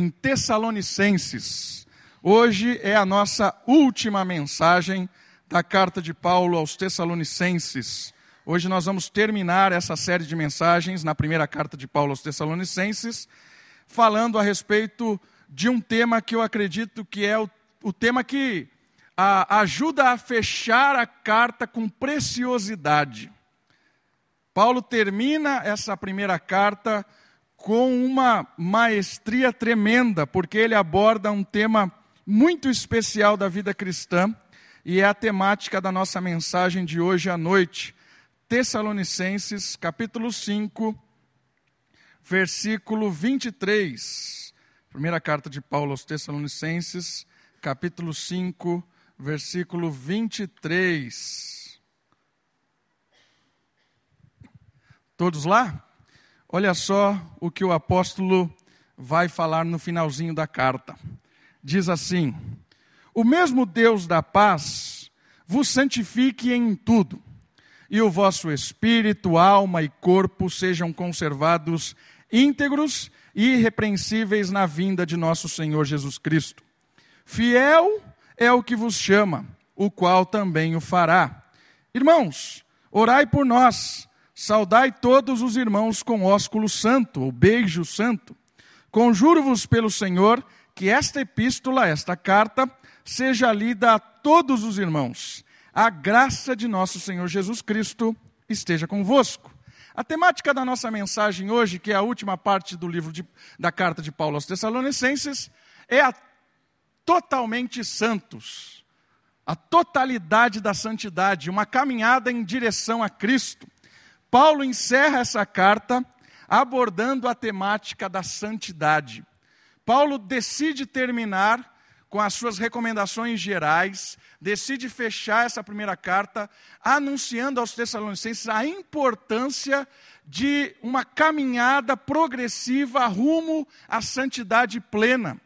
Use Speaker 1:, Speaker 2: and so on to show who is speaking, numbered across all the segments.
Speaker 1: em Tessalonicenses. Hoje é a nossa última mensagem da carta de Paulo aos Tessalonicenses. Hoje nós vamos terminar essa série de mensagens na primeira carta de Paulo aos Tessalonicenses, falando a respeito de um tema que eu acredito que é o, o tema que a, ajuda a fechar a carta com preciosidade. Paulo termina essa primeira carta com uma maestria tremenda, porque ele aborda um tema muito especial da vida cristã e é a temática da nossa mensagem de hoje à noite. Tessalonicenses, capítulo 5, versículo 23. Primeira carta de Paulo aos Tessalonicenses, capítulo 5, versículo 23. Todos lá? Olha só o que o apóstolo vai falar no finalzinho da carta. Diz assim: O mesmo Deus da paz vos santifique em tudo, e o vosso espírito, alma e corpo sejam conservados íntegros e irrepreensíveis na vinda de nosso Senhor Jesus Cristo. Fiel é o que vos chama, o qual também o fará. Irmãos, orai por nós Saudai todos os irmãos com ósculo santo, ou beijo santo. Conjuro-vos pelo Senhor que esta epístola, esta carta, seja lida a todos os irmãos. A graça de nosso Senhor Jesus Cristo esteja convosco. A temática da nossa mensagem hoje, que é a última parte do livro de, da carta de Paulo aos Tessalonicenses, é a totalmente santos, a totalidade da santidade, uma caminhada em direção a Cristo. Paulo encerra essa carta abordando a temática da santidade. Paulo decide terminar com as suas recomendações gerais, decide fechar essa primeira carta anunciando aos Tessalonicenses a importância de uma caminhada progressiva rumo à santidade plena,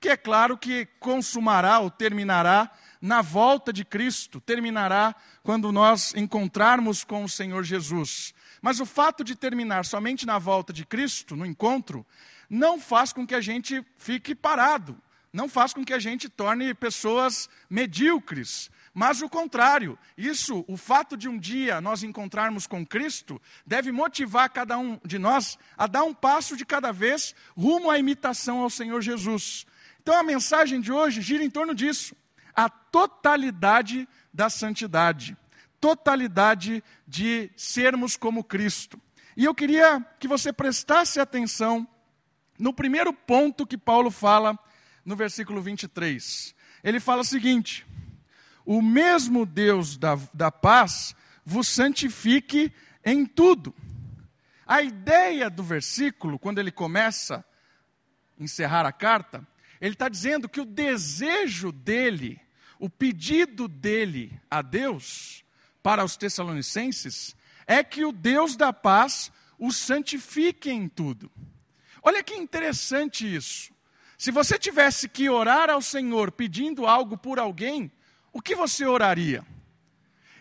Speaker 1: que é claro que consumará ou terminará na volta de Cristo, terminará quando nós encontrarmos com o Senhor Jesus. Mas o fato de terminar somente na volta de Cristo, no encontro, não faz com que a gente fique parado, não faz com que a gente torne pessoas medíocres. Mas o contrário, isso, o fato de um dia nós encontrarmos com Cristo, deve motivar cada um de nós a dar um passo de cada vez rumo à imitação ao Senhor Jesus. Então a mensagem de hoje gira em torno disso a totalidade da santidade, totalidade de sermos como Cristo. E eu queria que você prestasse atenção no primeiro ponto que Paulo fala no versículo 23. Ele fala o seguinte: O mesmo Deus da, da paz vos santifique em tudo. A ideia do versículo, quando ele começa a encerrar a carta, ele está dizendo que o desejo dele o pedido dele a Deus para os Tessalonicenses é que o Deus da paz o santifique em tudo. Olha que interessante isso. Se você tivesse que orar ao Senhor pedindo algo por alguém, o que você oraria?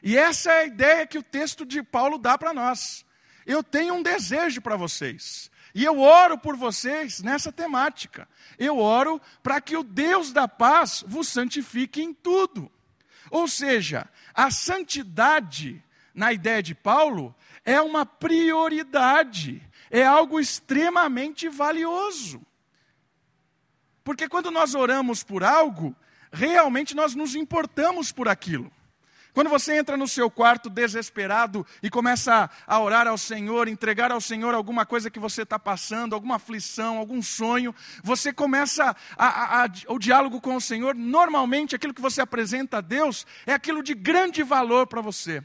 Speaker 1: E essa é a ideia que o texto de Paulo dá para nós. Eu tenho um desejo para vocês. E eu oro por vocês nessa temática. Eu oro para que o Deus da paz vos santifique em tudo. Ou seja, a santidade, na ideia de Paulo, é uma prioridade, é algo extremamente valioso. Porque quando nós oramos por algo, realmente nós nos importamos por aquilo. Quando você entra no seu quarto desesperado e começa a orar ao Senhor, entregar ao Senhor alguma coisa que você está passando, alguma aflição, algum sonho, você começa a, a, a, o diálogo com o Senhor. Normalmente, aquilo que você apresenta a Deus é aquilo de grande valor para você.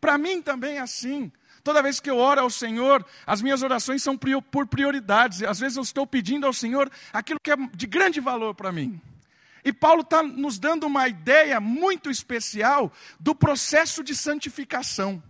Speaker 1: Para mim também é assim. Toda vez que eu oro ao Senhor, as minhas orações são por prioridades. Às vezes eu estou pedindo ao Senhor aquilo que é de grande valor para mim. E Paulo está nos dando uma ideia muito especial do processo de santificação,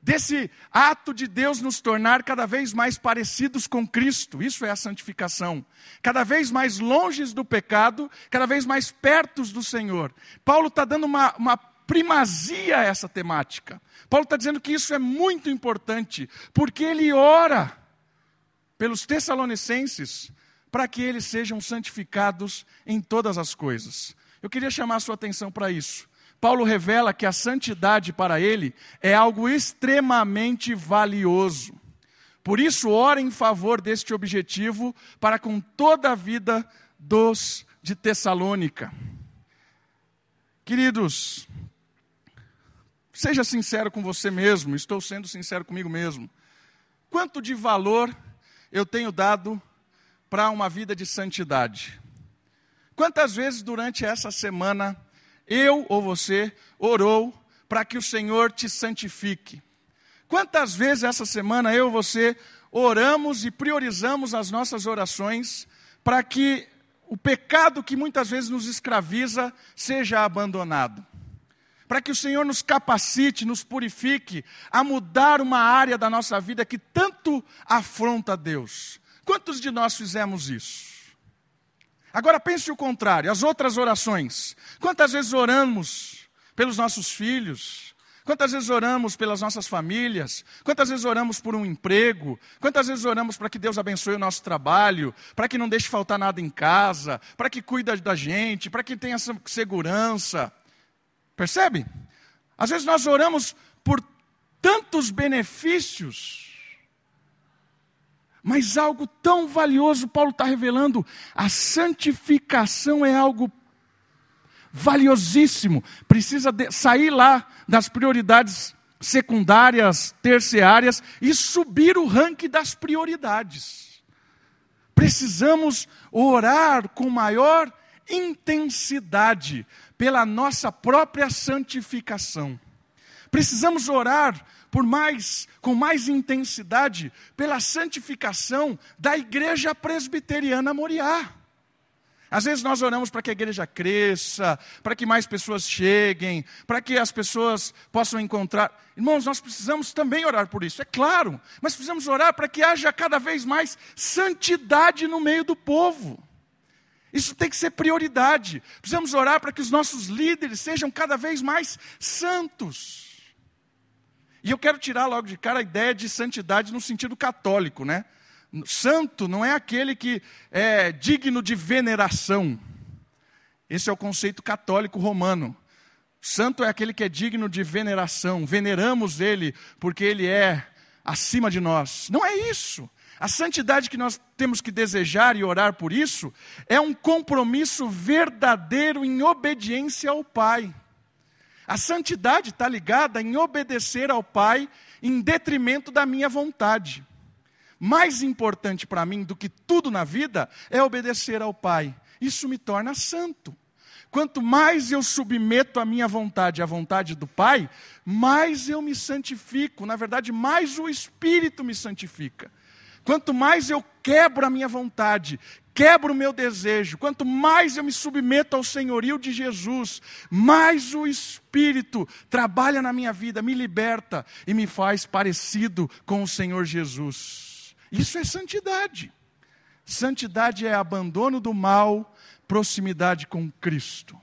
Speaker 1: desse ato de Deus nos tornar cada vez mais parecidos com Cristo, isso é a santificação, cada vez mais longes do pecado, cada vez mais pertos do Senhor. Paulo está dando uma, uma primazia a essa temática. Paulo está dizendo que isso é muito importante, porque ele ora pelos Tessalonicenses para que eles sejam santificados em todas as coisas. Eu queria chamar a sua atenção para isso. Paulo revela que a santidade para ele é algo extremamente valioso. Por isso, ora em favor deste objetivo para com toda a vida dos de Tessalônica. Queridos, seja sincero com você mesmo, estou sendo sincero comigo mesmo. Quanto de valor eu tenho dado para uma vida de santidade? Quantas vezes durante essa semana eu ou você orou para que o Senhor te santifique? Quantas vezes essa semana eu e você oramos e priorizamos as nossas orações para que o pecado que muitas vezes nos escraviza seja abandonado? Para que o Senhor nos capacite, nos purifique a mudar uma área da nossa vida que tanto afronta a Deus. Quantos de nós fizemos isso? Agora pense o contrário, as outras orações. Quantas vezes oramos pelos nossos filhos, Quantas vezes oramos pelas nossas famílias? Quantas vezes oramos por um emprego? Quantas vezes oramos para que Deus abençoe o nosso trabalho? Para que não deixe faltar nada em casa? Para que cuide da gente? Para que tenha segurança? Percebe? Às vezes nós oramos por tantos benefícios, mas algo tão valioso, Paulo está revelando, a santificação é algo valiosíssimo, precisa de, sair lá das prioridades secundárias, terciárias e subir o ranking das prioridades. Precisamos orar com maior intensidade pela nossa própria santificação. Precisamos orar por mais com mais intensidade pela santificação da igreja presbiteriana Moriá. Às vezes nós oramos para que a igreja cresça, para que mais pessoas cheguem, para que as pessoas possam encontrar. Irmãos, nós precisamos também orar por isso, é claro, mas precisamos orar para que haja cada vez mais santidade no meio do povo. Isso tem que ser prioridade. Precisamos orar para que os nossos líderes sejam cada vez mais santos. E eu quero tirar logo de cara a ideia de santidade no sentido católico, né? Santo não é aquele que é digno de veneração. Esse é o conceito católico romano. Santo é aquele que é digno de veneração. Veneramos ele porque ele é acima de nós. Não é isso. A santidade que nós temos que desejar e orar por isso é um compromisso verdadeiro em obediência ao Pai. A santidade está ligada em obedecer ao Pai em detrimento da minha vontade mais importante para mim do que tudo na vida é obedecer ao Pai. Isso me torna santo. Quanto mais eu submeto a minha vontade à vontade do Pai, mais eu me santifico. Na verdade, mais o Espírito me santifica. Quanto mais eu quebro a minha vontade, quebro o meu desejo, quanto mais eu me submeto ao senhorio de Jesus, mais o Espírito trabalha na minha vida, me liberta e me faz parecido com o Senhor Jesus. Isso é santidade. Santidade é abandono do mal, proximidade com Cristo.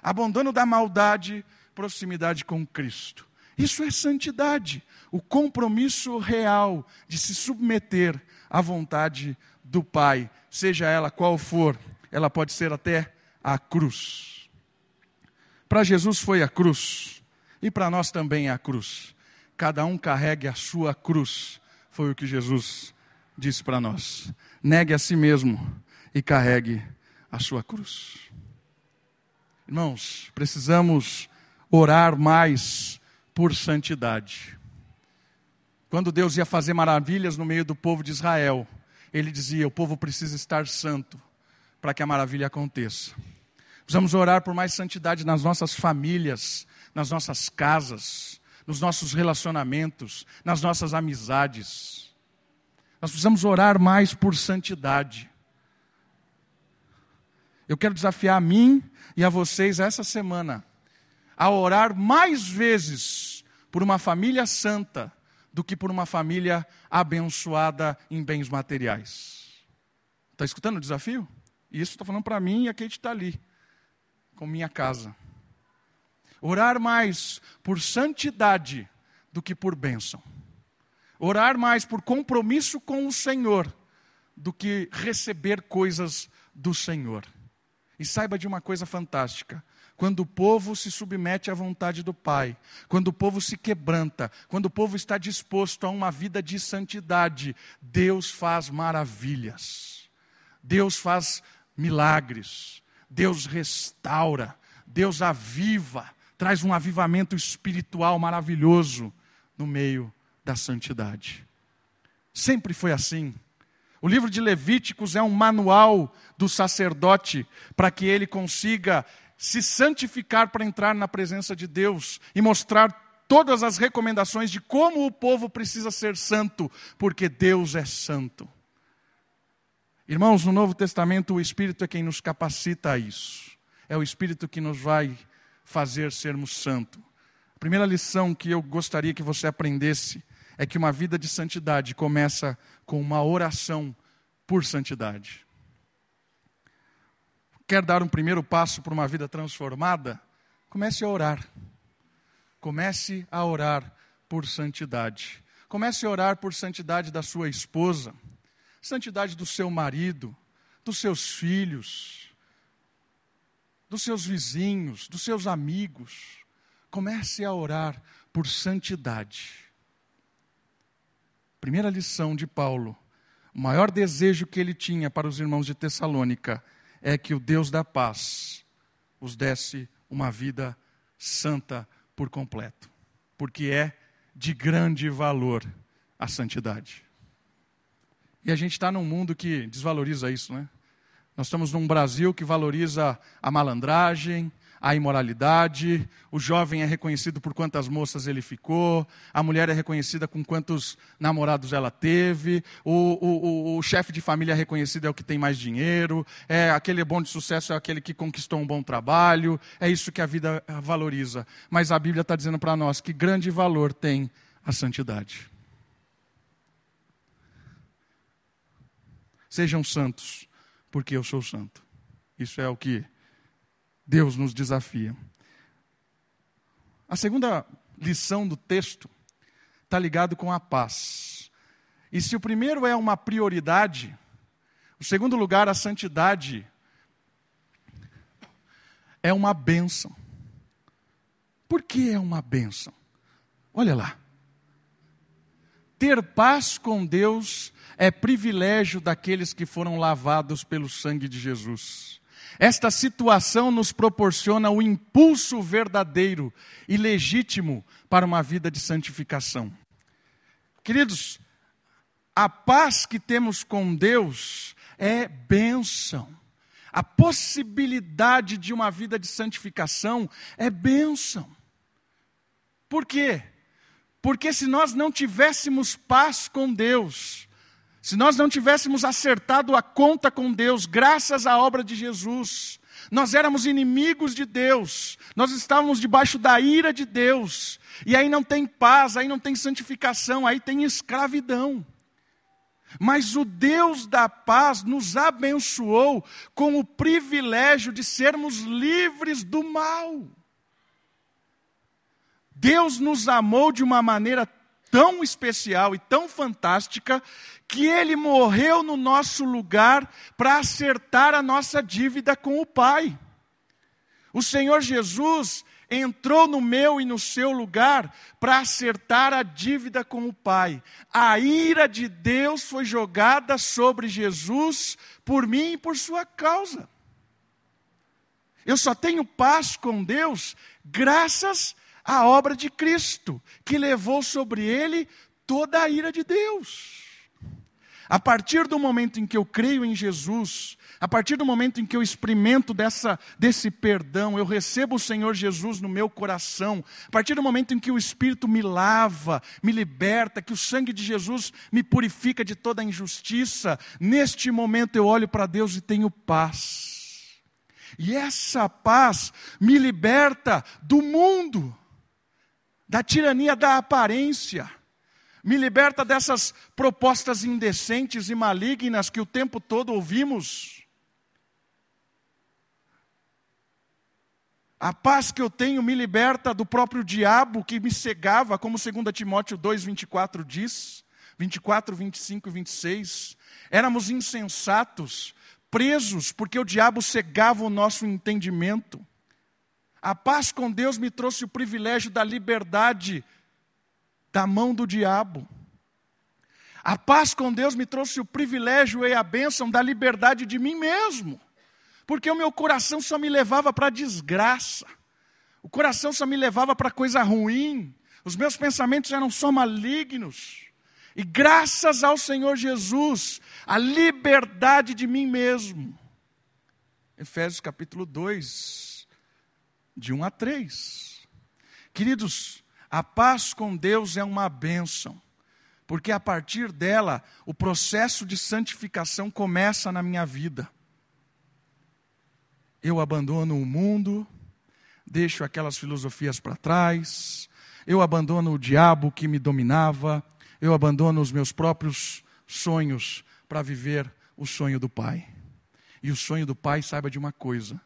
Speaker 1: Abandono da maldade, proximidade com Cristo. Isso é santidade, o compromisso real de se submeter à vontade do Pai, seja ela qual for, ela pode ser até a cruz. Para Jesus foi a cruz, e para nós também é a cruz. Cada um carregue a sua cruz, foi o que Jesus disse para nós: negue a si mesmo e carregue a sua cruz. Irmãos, precisamos orar mais por santidade. Quando Deus ia fazer maravilhas no meio do povo de Israel, ele dizia: o povo precisa estar santo para que a maravilha aconteça. Precisamos orar por mais santidade nas nossas famílias, nas nossas casas, nos nossos relacionamentos, nas nossas amizades. Nós precisamos orar mais por santidade. Eu quero desafiar a mim e a vocês essa semana a orar mais vezes por uma família santa do que por uma família abençoada em bens materiais. Está escutando o desafio? Isso estou falando para mim e a Kate está ali, com minha casa. Orar mais por santidade do que por bênção. Orar mais por compromisso com o Senhor do que receber coisas do Senhor. E saiba de uma coisa fantástica: quando o povo se submete à vontade do Pai, quando o povo se quebranta, quando o povo está disposto a uma vida de santidade, Deus faz maravilhas, Deus faz milagres, Deus restaura, Deus aviva, traz um avivamento espiritual maravilhoso no meio da santidade. Sempre foi assim. O livro de Levíticos é um manual do sacerdote para que ele consiga se santificar para entrar na presença de Deus e mostrar todas as recomendações de como o povo precisa ser santo, porque Deus é santo. Irmãos, no Novo Testamento o Espírito é quem nos capacita a isso. É o Espírito que nos vai fazer sermos santos. A primeira lição que eu gostaria que você aprendesse é que uma vida de santidade começa com uma oração por santidade. Quer dar um primeiro passo para uma vida transformada? Comece a orar. Comece a orar por santidade. Comece a orar por santidade da sua esposa, santidade do seu marido, dos seus filhos, dos seus vizinhos, dos seus amigos. Comece a orar por santidade. Primeira lição de Paulo: o maior desejo que ele tinha para os irmãos de Tessalônica é que o Deus da paz os desse uma vida santa por completo, porque é de grande valor a santidade. E a gente está num mundo que desvaloriza isso, né? Nós estamos num Brasil que valoriza a malandragem, a imoralidade, o jovem é reconhecido por quantas moças ele ficou, a mulher é reconhecida com quantos namorados ela teve, o, o, o, o chefe de família é reconhecido é o que tem mais dinheiro, é aquele bom de sucesso é aquele que conquistou um bom trabalho, é isso que a vida valoriza. Mas a Bíblia está dizendo para nós que grande valor tem a santidade. Sejam santos porque eu sou santo. Isso é o que Deus nos desafia. A segunda lição do texto está ligado com a paz. E se o primeiro é uma prioridade, o segundo lugar, a santidade, é uma bênção. Por que é uma bênção? Olha lá. Ter paz com Deus é privilégio daqueles que foram lavados pelo sangue de Jesus. Esta situação nos proporciona o impulso verdadeiro e legítimo para uma vida de santificação. Queridos, a paz que temos com Deus é bênção. A possibilidade de uma vida de santificação é bênção. Por quê? Porque se nós não tivéssemos paz com Deus, se nós não tivéssemos acertado a conta com Deus, graças à obra de Jesus, nós éramos inimigos de Deus, nós estávamos debaixo da ira de Deus, e aí não tem paz, aí não tem santificação, aí tem escravidão. Mas o Deus da paz nos abençoou com o privilégio de sermos livres do mal. Deus nos amou de uma maneira tão especial e tão fantástica que ele morreu no nosso lugar para acertar a nossa dívida com o Pai. O Senhor Jesus entrou no meu e no seu lugar para acertar a dívida com o Pai. A ira de Deus foi jogada sobre Jesus por mim e por sua causa. Eu só tenho paz com Deus graças à obra de Cristo, que levou sobre ele toda a ira de Deus. A partir do momento em que eu creio em Jesus, a partir do momento em que eu experimento dessa, desse perdão, eu recebo o Senhor Jesus no meu coração, a partir do momento em que o Espírito me lava, me liberta, que o sangue de Jesus me purifica de toda a injustiça, neste momento eu olho para Deus e tenho paz. E essa paz me liberta do mundo, da tirania da aparência me liberta dessas propostas indecentes e malignas que o tempo todo ouvimos. A paz que eu tenho me liberta do próprio diabo que me cegava, como 2 Timóteo 2,24 diz. 24, 25 e 26. Éramos insensatos, presos, porque o diabo cegava o nosso entendimento. A paz com Deus me trouxe o privilégio da liberdade da mão do diabo. A paz com Deus me trouxe o privilégio e a bênção da liberdade de mim mesmo, porque o meu coração só me levava para desgraça, o coração só me levava para coisa ruim, os meus pensamentos eram só malignos. E graças ao Senhor Jesus, a liberdade de mim mesmo. Efésios capítulo 2, de 1 a 3. Queridos, a paz com Deus é uma bênção, porque a partir dela o processo de santificação começa na minha vida. Eu abandono o mundo, deixo aquelas filosofias para trás, eu abandono o diabo que me dominava, eu abandono os meus próprios sonhos para viver o sonho do Pai. E o sonho do Pai, saiba de uma coisa: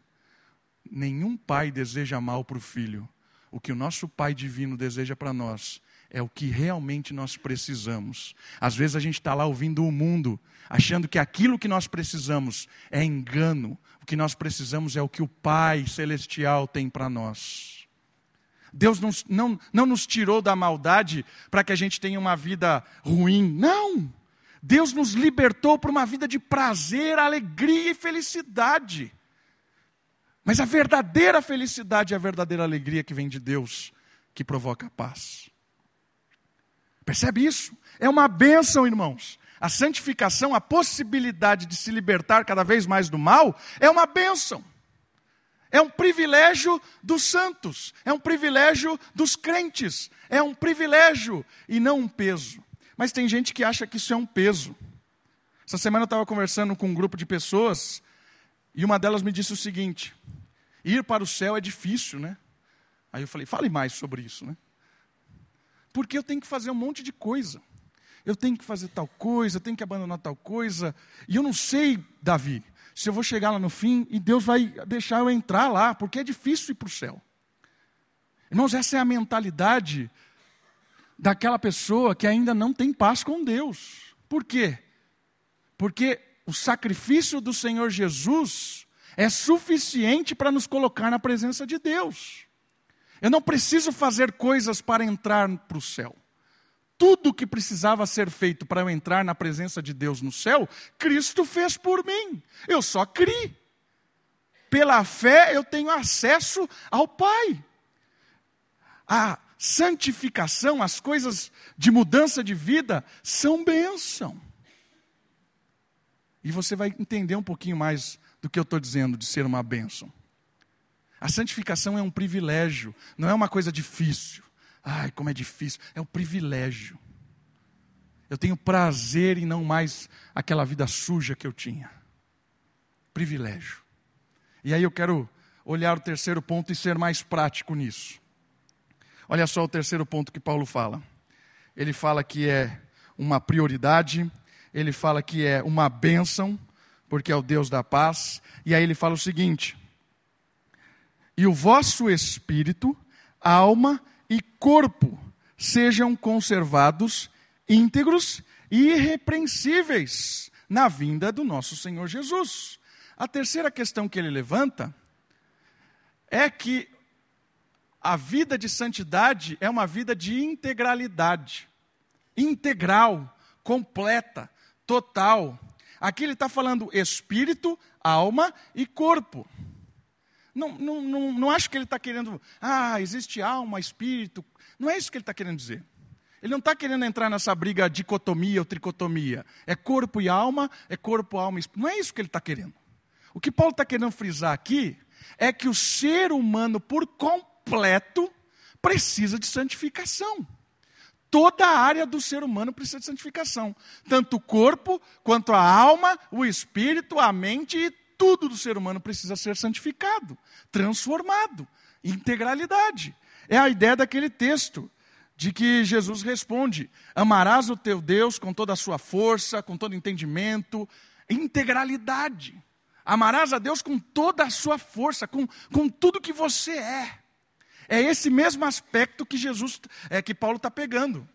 Speaker 1: nenhum pai deseja mal para o filho. O que o nosso Pai divino deseja para nós é o que realmente nós precisamos. Às vezes a gente está lá ouvindo o mundo, achando que aquilo que nós precisamos é engano. O que nós precisamos é o que o Pai Celestial tem para nós. Deus não, não, não nos tirou da maldade para que a gente tenha uma vida ruim. Não! Deus nos libertou para uma vida de prazer, alegria e felicidade. Mas a verdadeira felicidade é a verdadeira alegria que vem de Deus, que provoca a paz. Percebe isso? É uma bênção, irmãos. A santificação, a possibilidade de se libertar cada vez mais do mal, é uma bênção. É um privilégio dos santos, é um privilégio dos crentes, é um privilégio e não um peso. Mas tem gente que acha que isso é um peso. Essa semana eu estava conversando com um grupo de pessoas e uma delas me disse o seguinte: ir para o céu é difícil, né? Aí eu falei: fale mais sobre isso, né? Porque eu tenho que fazer um monte de coisa. Eu tenho que fazer tal coisa, eu tenho que abandonar tal coisa. E eu não sei, Davi, se eu vou chegar lá no fim e Deus vai deixar eu entrar lá, porque é difícil ir para o céu. Irmãos, essa é a mentalidade daquela pessoa que ainda não tem paz com Deus. Por quê? Porque o sacrifício do Senhor Jesus é suficiente para nos colocar na presença de Deus. Eu não preciso fazer coisas para entrar para o céu tudo que precisava ser feito para eu entrar na presença de Deus no céu, Cristo fez por mim. Eu só criei. Pela fé eu tenho acesso ao Pai. A santificação, as coisas de mudança de vida são bênção. E você vai entender um pouquinho mais do que eu estou dizendo de ser uma bênção. A santificação é um privilégio, não é uma coisa difícil. Ai, como é difícil. É o privilégio. Eu tenho prazer em não mais aquela vida suja que eu tinha. Privilégio. E aí eu quero olhar o terceiro ponto e ser mais prático nisso. Olha só o terceiro ponto que Paulo fala. Ele fala que é uma prioridade, ele fala que é uma bênção, porque é o Deus da paz, e aí ele fala o seguinte: E o vosso espírito, alma e corpo sejam conservados íntegros e irrepreensíveis na vinda do nosso Senhor Jesus. A terceira questão que ele levanta é que a vida de santidade é uma vida de integralidade, integral, completa, total. Aqui ele está falando espírito, alma e corpo. Não, não, não, não acho que ele está querendo, ah, existe alma, espírito. Não é isso que ele está querendo dizer. Ele não está querendo entrar nessa briga dicotomia ou tricotomia. É corpo e alma, é corpo, alma e espírito. Não é isso que ele está querendo. O que Paulo está querendo frisar aqui é que o ser humano por completo precisa de santificação. Toda a área do ser humano precisa de santificação. Tanto o corpo, quanto a alma, o espírito, a mente e tudo do ser humano precisa ser santificado, transformado, integralidade. É a ideia daquele texto de que Jesus responde: Amarás o teu Deus com toda a sua força, com todo entendimento, integralidade. Amarás a Deus com toda a sua força, com, com tudo que você é. É esse mesmo aspecto que Jesus, é que Paulo está pegando.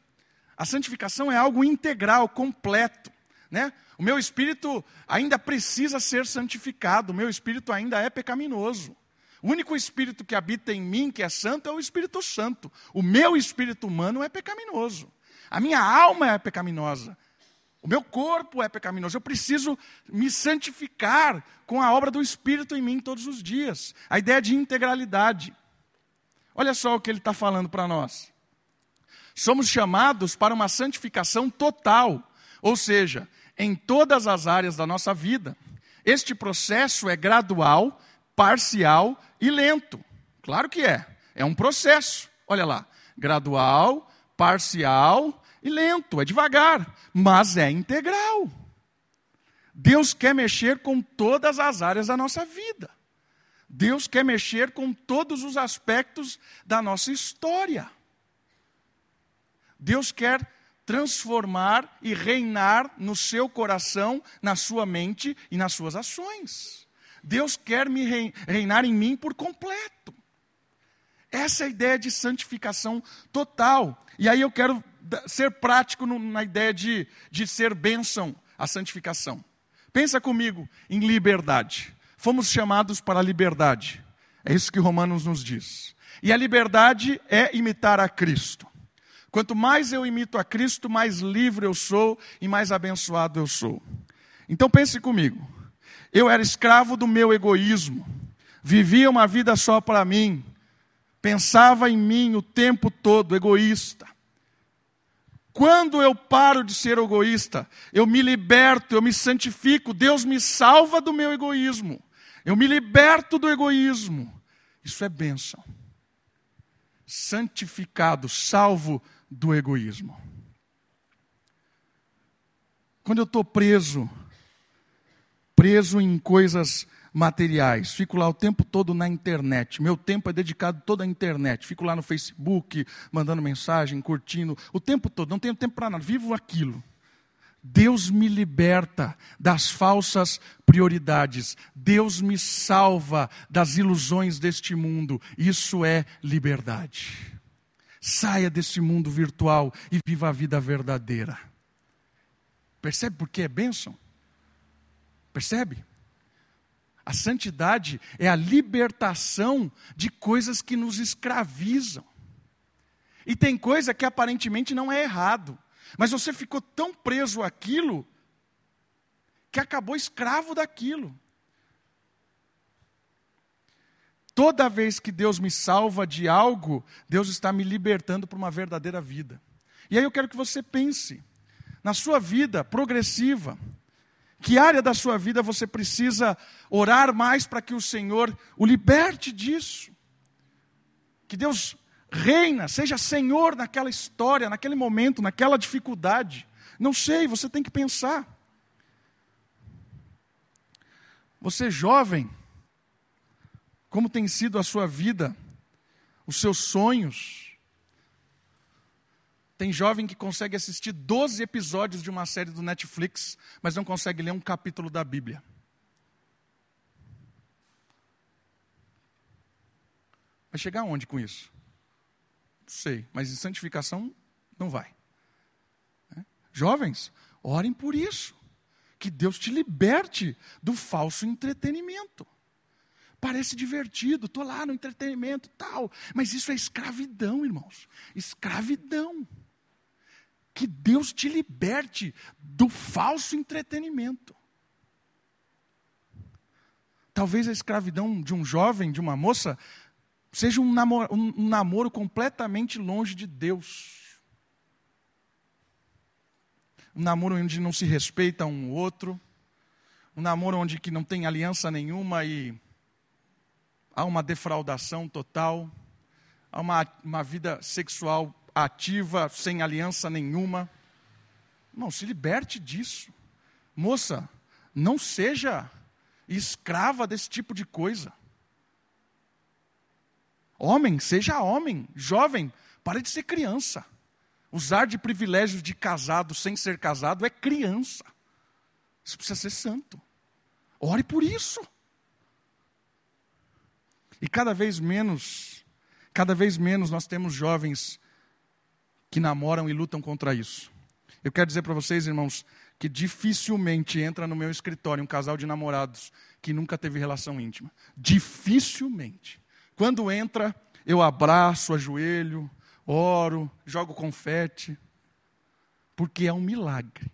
Speaker 1: A santificação é algo integral, completo. Né? O meu espírito ainda precisa ser santificado, o meu espírito ainda é pecaminoso. O único espírito que habita em mim, que é santo, é o Espírito Santo. O meu espírito humano é pecaminoso. A minha alma é pecaminosa. O meu corpo é pecaminoso. Eu preciso me santificar com a obra do Espírito em mim todos os dias. A ideia de integralidade. Olha só o que ele está falando para nós. Somos chamados para uma santificação total, ou seja, em todas as áreas da nossa vida. Este processo é gradual, parcial e lento. Claro que é. É um processo. Olha lá. Gradual, parcial e lento. É devagar, mas é integral. Deus quer mexer com todas as áreas da nossa vida. Deus quer mexer com todos os aspectos da nossa história. Deus quer transformar e reinar no seu coração, na sua mente e nas suas ações. Deus quer me reinar em mim por completo. Essa é a ideia de santificação total. E aí eu quero ser prático na ideia de, de ser bênção a santificação. Pensa comigo em liberdade. Fomos chamados para a liberdade. É isso que Romanos nos diz. E a liberdade é imitar a Cristo. Quanto mais eu imito a Cristo, mais livre eu sou e mais abençoado eu sou. Então pense comigo. Eu era escravo do meu egoísmo, vivia uma vida só para mim, pensava em mim o tempo todo, egoísta. Quando eu paro de ser egoísta, eu me liberto, eu me santifico, Deus me salva do meu egoísmo, eu me liberto do egoísmo. Isso é bênção. Santificado, salvo do egoísmo. Quando eu estou preso preso em coisas materiais, fico lá o tempo todo na internet. Meu tempo é dedicado todo à internet. Fico lá no Facebook, mandando mensagem, curtindo, o tempo todo, não tenho tempo para nada, vivo aquilo. Deus me liberta das falsas prioridades. Deus me salva das ilusões deste mundo. Isso é liberdade. Saia desse mundo virtual e viva a vida verdadeira. Percebe por que é bênção? Percebe? A santidade é a libertação de coisas que nos escravizam. E tem coisa que aparentemente não é errado, mas você ficou tão preso àquilo que acabou escravo daquilo. Toda vez que Deus me salva de algo, Deus está me libertando para uma verdadeira vida. E aí eu quero que você pense na sua vida progressiva. Que área da sua vida você precisa orar mais para que o Senhor o liberte disso? Que Deus reina, seja Senhor naquela história, naquele momento, naquela dificuldade. Não sei, você tem que pensar. Você jovem, como tem sido a sua vida, os seus sonhos, tem jovem que consegue assistir 12 episódios de uma série do Netflix, mas não consegue ler um capítulo da Bíblia. Vai chegar aonde com isso? Sei, mas em santificação não vai. É? Jovens, orem por isso. Que Deus te liberte do falso entretenimento. Parece divertido, estou lá no entretenimento tal, mas isso é escravidão, irmãos. Escravidão que Deus te liberte do falso entretenimento. Talvez a escravidão de um jovem, de uma moça, seja um namoro, um namoro completamente longe de Deus. Um namoro onde não se respeita um outro. Um namoro onde que não tem aliança nenhuma e há uma defraudação total. Há uma, uma vida sexual ativa, sem aliança nenhuma. Não, se liberte disso. Moça, não seja escrava desse tipo de coisa. Homem, seja homem. Jovem, pare de ser criança. Usar de privilégios de casado sem ser casado é criança. Isso precisa ser santo. Ore por isso. E cada vez menos, cada vez menos nós temos jovens que namoram e lutam contra isso. Eu quero dizer para vocês, irmãos, que dificilmente entra no meu escritório um casal de namorados que nunca teve relação íntima. Dificilmente. Quando entra, eu abraço, ajoelho, oro, jogo confete, porque é um milagre.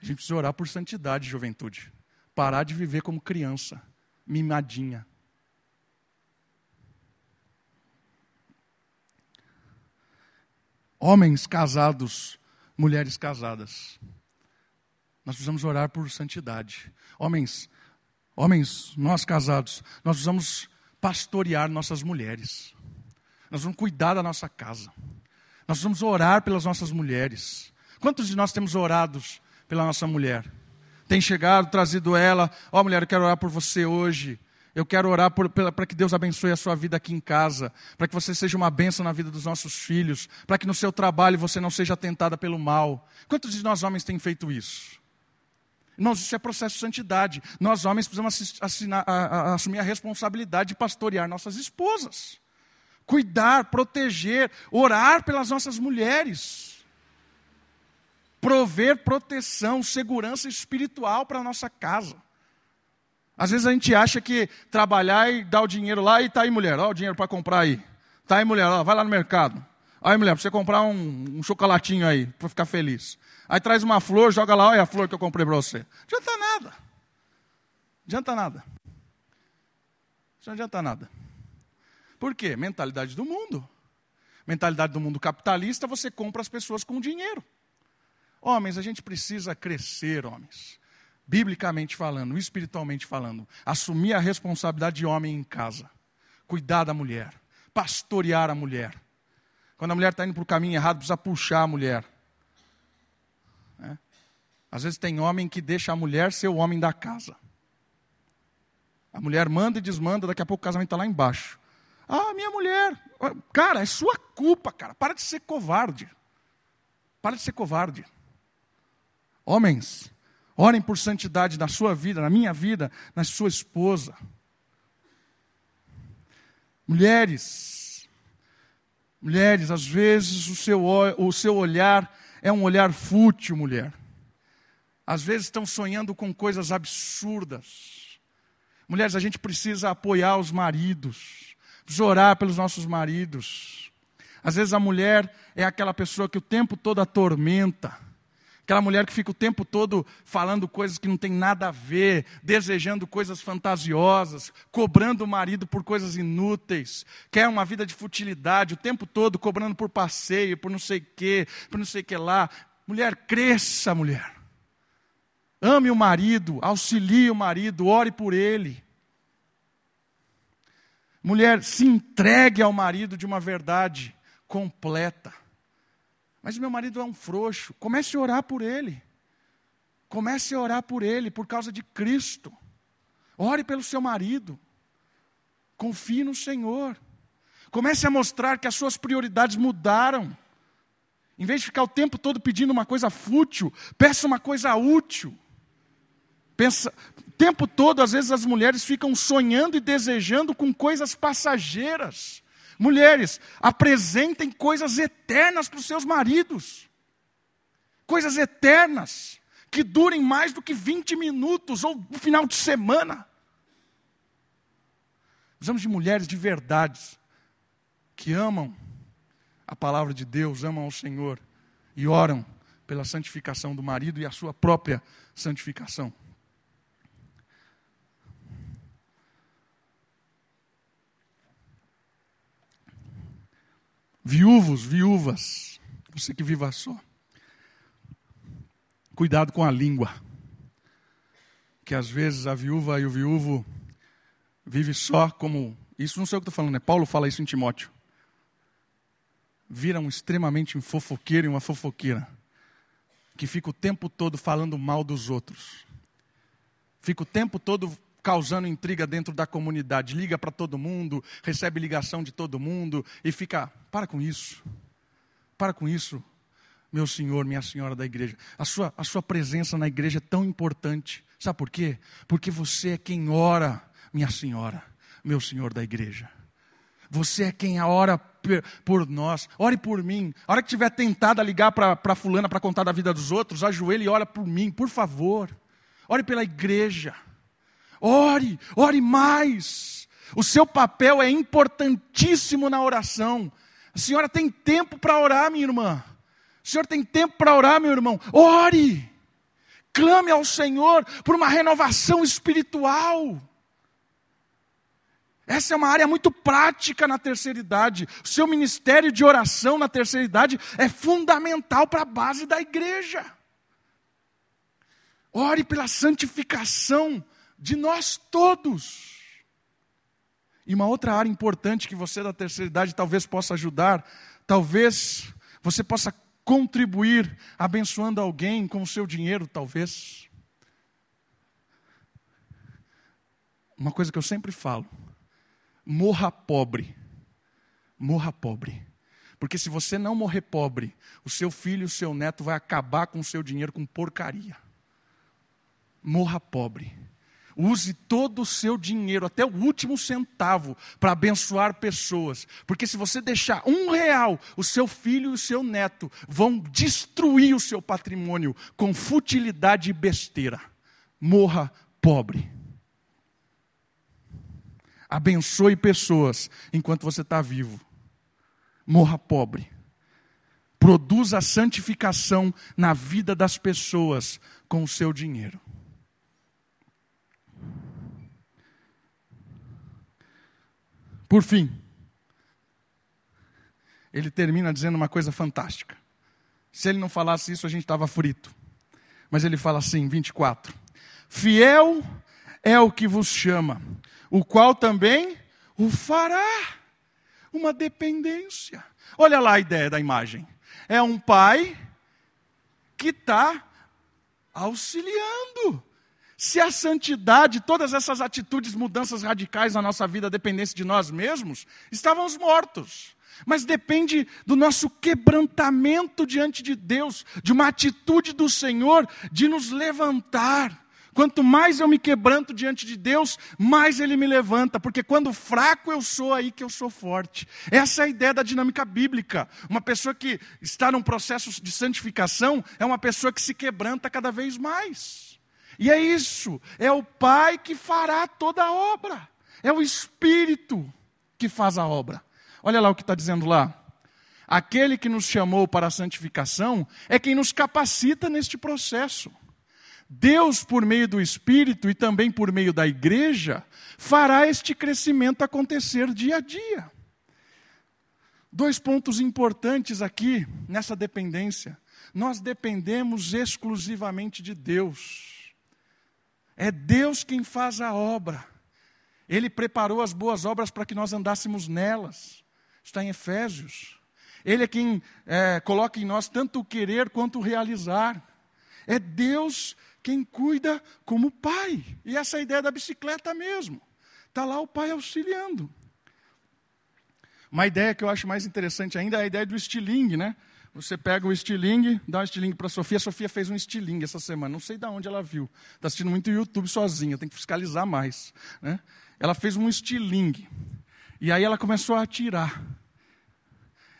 Speaker 1: A gente precisa orar por santidade, juventude. Parar de viver como criança, mimadinha. Homens casados, mulheres casadas. Nós precisamos orar por santidade. Homens, homens, nós casados, nós precisamos pastorear nossas mulheres. Nós vamos cuidar da nossa casa. Nós vamos orar pelas nossas mulheres. Quantos de nós temos orados pela nossa mulher? Tem chegado, trazido ela, ó oh, mulher, eu quero orar por você hoje. Eu quero orar para que Deus abençoe a sua vida aqui em casa, para que você seja uma bênção na vida dos nossos filhos, para que no seu trabalho você não seja tentada pelo mal. Quantos de nós homens têm feito isso? Irmãos, isso é processo de santidade. Nós homens precisamos assinar, a, a, assumir a responsabilidade de pastorear nossas esposas, cuidar, proteger, orar pelas nossas mulheres, prover proteção, segurança espiritual para a nossa casa. Às vezes a gente acha que trabalhar e dar o dinheiro lá e está aí, mulher, ó, o dinheiro para comprar aí. Está aí, mulher, ó, vai lá no mercado. Aí, mulher, para você comprar um, um chocolatinho aí, para ficar feliz. Aí traz uma flor, joga lá, olha a flor que eu comprei para você. Não adianta nada. Não adianta nada. Isso não adianta nada. Por quê? Mentalidade do mundo. Mentalidade do mundo capitalista, você compra as pessoas com dinheiro. Homens, a gente precisa crescer, homens. Biblicamente falando, espiritualmente falando. Assumir a responsabilidade de homem em casa. Cuidar da mulher. Pastorear a mulher quando a mulher está indo para o caminho errado, precisa puxar a mulher. É. Às vezes tem homem que deixa a mulher ser o homem da casa. A mulher manda e desmanda, daqui a pouco o casamento está lá embaixo. Ah, minha mulher. Cara, é sua culpa, cara. Para de ser covarde. Para de ser covarde. Homens, orem por santidade na sua vida, na minha vida, na sua esposa. Mulheres, Mulheres, às vezes o seu, o seu olhar é um olhar fútil, mulher. Às vezes estão sonhando com coisas absurdas. Mulheres, a gente precisa apoiar os maridos, precisa orar pelos nossos maridos. Às vezes a mulher é aquela pessoa que o tempo todo atormenta Aquela mulher que fica o tempo todo falando coisas que não tem nada a ver, desejando coisas fantasiosas, cobrando o marido por coisas inúteis, quer uma vida de futilidade, o tempo todo cobrando por passeio, por não sei quê, por não sei que lá. Mulher, cresça, mulher. Ame o marido, auxilie o marido, ore por ele. Mulher, se entregue ao marido de uma verdade completa. Mas meu marido é um frouxo. Comece a orar por ele. Comece a orar por ele, por causa de Cristo. Ore pelo seu marido. Confie no Senhor. Comece a mostrar que as suas prioridades mudaram. Em vez de ficar o tempo todo pedindo uma coisa fútil, peça uma coisa útil. Pensa, o tempo todo, às vezes, as mulheres ficam sonhando e desejando com coisas passageiras. Mulheres, apresentem coisas eternas para os seus maridos. Coisas eternas, que durem mais do que 20 minutos ou no final de semana. Precisamos de mulheres de verdade, que amam a palavra de Deus, amam ao Senhor e oram pela santificação do marido e a sua própria santificação. Viúvos, viúvas, você que viva só. Cuidado com a língua. Que às vezes a viúva e o viúvo vive só como. Isso não sei o que estou falando, né? Paulo fala isso em Timóteo. Extremamente um fofoqueiro e uma fofoqueira. Que fica o tempo todo falando mal dos outros. Fica o tempo todo causando intriga dentro da comunidade. Liga para todo mundo, recebe ligação de todo mundo e fica. Para com isso. Para com isso, meu senhor, minha senhora da igreja. A sua, a sua presença na igreja é tão importante. Sabe por quê? Porque você é quem ora, minha senhora, meu senhor da igreja. Você é quem ora por nós. Ore por mim. A hora que tiver tentado a ligar para fulana para contar da vida dos outros, ajoelhe e ora por mim, por favor. Ore pela igreja. Ore, ore mais. O seu papel é importantíssimo na oração. A senhora tem tempo para orar, minha irmã. O senhor tem tempo para orar, meu irmão. Ore. Clame ao Senhor por uma renovação espiritual. Essa é uma área muito prática na terceira idade. O seu ministério de oração na terceira idade é fundamental para a base da igreja. Ore pela santificação de nós todos. E uma outra área importante que você da terceira idade talvez possa ajudar, talvez você possa contribuir abençoando alguém com o seu dinheiro, talvez. Uma coisa que eu sempre falo, morra pobre. Morra pobre. Porque se você não morrer pobre, o seu filho o seu neto vai acabar com o seu dinheiro com porcaria. Morra pobre. Use todo o seu dinheiro, até o último centavo, para abençoar pessoas. Porque se você deixar um real, o seu filho e o seu neto vão destruir o seu patrimônio com futilidade e besteira. Morra pobre. Abençoe pessoas enquanto você está vivo. Morra pobre. Produza santificação na vida das pessoas com o seu dinheiro. Por fim, ele termina dizendo uma coisa fantástica. Se ele não falasse isso, a gente estava frito. Mas ele fala assim, 24: Fiel é o que vos chama, o qual também o fará. Uma dependência. Olha lá a ideia da imagem. É um pai que está auxiliando. Se a santidade, todas essas atitudes, mudanças radicais na nossa vida dependessem de nós mesmos, estávamos mortos. Mas depende do nosso quebrantamento diante de Deus, de uma atitude do Senhor de nos levantar Quanto mais eu me quebranto diante de Deus, mais Ele me levanta, porque quando fraco eu sou, aí que eu sou forte. Essa é a ideia da dinâmica bíblica. Uma pessoa que está num processo de santificação é uma pessoa que se quebranta cada vez mais. E é isso, é o Pai que fará toda a obra, é o Espírito que faz a obra. Olha lá o que está dizendo lá. Aquele que nos chamou para a santificação é quem nos capacita neste processo. Deus, por meio do Espírito e também por meio da igreja, fará este crescimento acontecer dia a dia. Dois pontos importantes aqui nessa dependência. Nós dependemos exclusivamente de Deus. É Deus quem faz a obra. Ele preparou as boas obras para que nós andássemos nelas. Está em Efésios. Ele é quem é, coloca em nós tanto o querer quanto o realizar. É Deus quem cuida como pai. E essa é ideia da bicicleta mesmo. Está lá o pai auxiliando. Uma ideia que eu acho mais interessante ainda é a ideia do estilingue, né? Você pega o estilingue, dá um estilingue para a Sofia. A Sofia fez um estilingue essa semana. Não sei de onde ela viu. Está assistindo muito YouTube sozinha, tem que fiscalizar mais. Né? Ela fez um estilingue. E aí ela começou a atirar.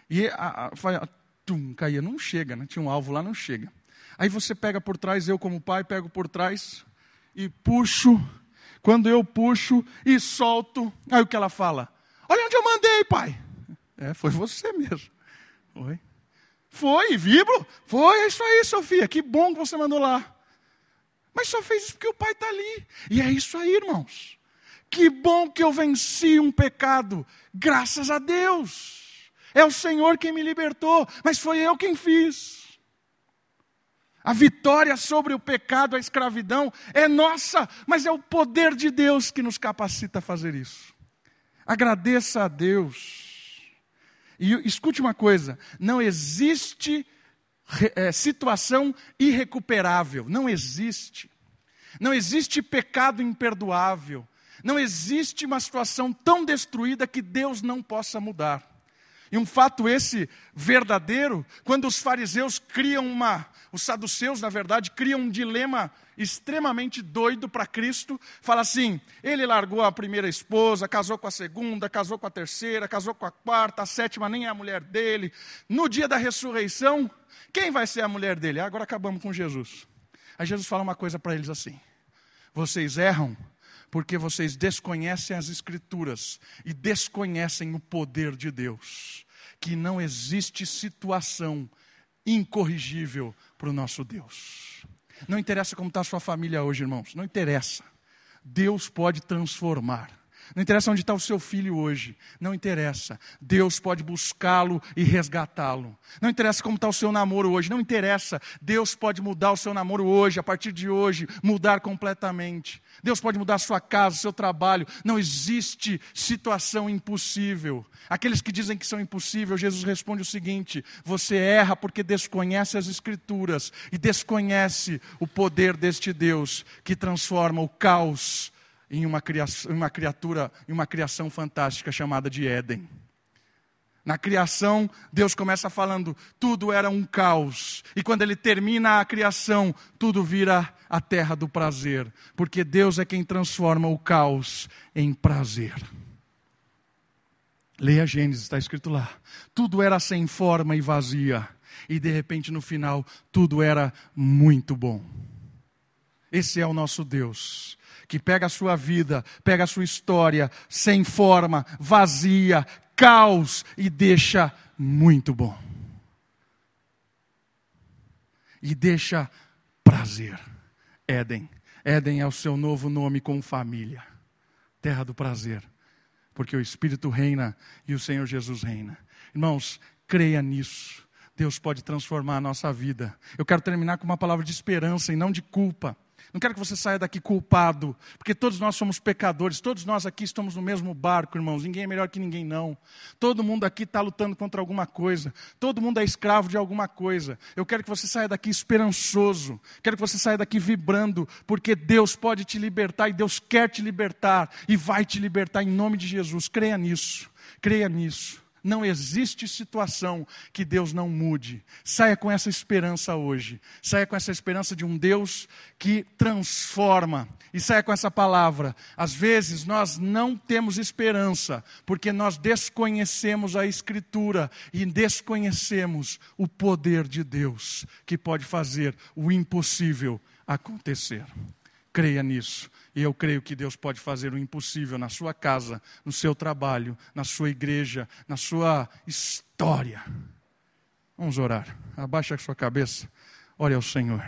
Speaker 1: E a, a, a, tum, caía. Não chega, né? Tinha um alvo lá, não chega. Aí você pega por trás, eu como pai pego por trás e puxo. Quando eu puxo e solto, aí o que ela fala? Olha onde eu mandei, pai. É, foi você mesmo. Foi. Foi, vibro? Foi, é isso aí, Sofia. Que bom que você mandou lá. Mas só fez isso porque o pai está ali. E é isso aí, irmãos. Que bom que eu venci um pecado. Graças a Deus. É o Senhor quem me libertou, mas foi eu quem fiz. A vitória sobre o pecado, a escravidão, é nossa, mas é o poder de Deus que nos capacita a fazer isso. Agradeça a Deus. E escute uma coisa: não existe é, situação irrecuperável. Não existe. Não existe pecado imperdoável. Não existe uma situação tão destruída que Deus não possa mudar. E um fato esse verdadeiro, quando os fariseus criam uma, os saduceus, na verdade, criam um dilema extremamente doido para Cristo, fala assim: ele largou a primeira esposa, casou com a segunda, casou com a terceira, casou com a quarta, a sétima nem é a mulher dele. No dia da ressurreição, quem vai ser a mulher dele? Agora acabamos com Jesus. Aí Jesus fala uma coisa para eles assim: vocês erram porque vocês desconhecem as Escrituras e desconhecem o poder de Deus, que não existe situação incorrigível para o nosso Deus. Não interessa como está a sua família hoje, irmãos, não interessa. Deus pode transformar. Não interessa onde está o seu filho hoje. Não interessa. Deus pode buscá-lo e resgatá-lo. Não interessa como está o seu namoro hoje. Não interessa. Deus pode mudar o seu namoro hoje, a partir de hoje, mudar completamente. Deus pode mudar a sua casa, o seu trabalho. Não existe situação impossível. Aqueles que dizem que são impossíveis, Jesus responde o seguinte: você erra porque desconhece as Escrituras e desconhece o poder deste Deus que transforma o caos em uma, criação, uma criatura, em uma criação fantástica chamada de Éden. Na criação, Deus começa falando, tudo era um caos. E quando ele termina a criação, tudo vira a terra do prazer. Porque Deus é quem transforma o caos em prazer. Leia Gênesis, está escrito lá. Tudo era sem forma e vazia. E de repente, no final, tudo era muito bom. Esse é o nosso Deus que pega a sua vida, pega a sua história, sem forma, vazia, caos e deixa muito bom. E deixa prazer. Éden. Éden é o seu novo nome com família. Terra do prazer. Porque o Espírito reina e o Senhor Jesus reina. Irmãos, creia nisso. Deus pode transformar a nossa vida. Eu quero terminar com uma palavra de esperança e não de culpa. Não quero que você saia daqui culpado, porque todos nós somos pecadores, todos nós aqui estamos no mesmo barco, irmãos. Ninguém é melhor que ninguém, não. Todo mundo aqui está lutando contra alguma coisa, todo mundo é escravo de alguma coisa. Eu quero que você saia daqui esperançoso, quero que você saia daqui vibrando, porque Deus pode te libertar e Deus quer te libertar e vai te libertar em nome de Jesus. Creia nisso, creia nisso. Não existe situação que Deus não mude. Saia com essa esperança hoje. Saia com essa esperança de um Deus que transforma. E saia com essa palavra. Às vezes nós não temos esperança, porque nós desconhecemos a Escritura e desconhecemos o poder de Deus, que pode fazer o impossível acontecer. Creia nisso. E eu creio que Deus pode fazer o impossível na sua casa, no seu trabalho, na sua igreja, na sua história. Vamos orar. Abaixa a sua cabeça. Olha ao Senhor.